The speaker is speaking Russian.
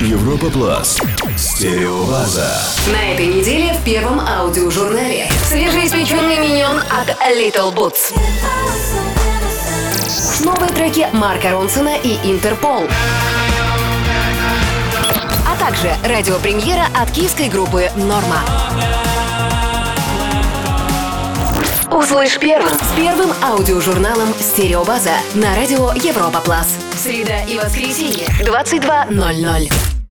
Европа Плас. Стереобаза. На этой неделе в первом аудиожурнале свежеиспеченный миньон от Little Boots. Новые треки Марка Ронсона и Интерпол. А также радиопремьера от киевской группы «Норма». Услышь первым с первым аудиожурналом «Стереобаза» на радио Европа Плас. Среда и воскресенье, 22.00.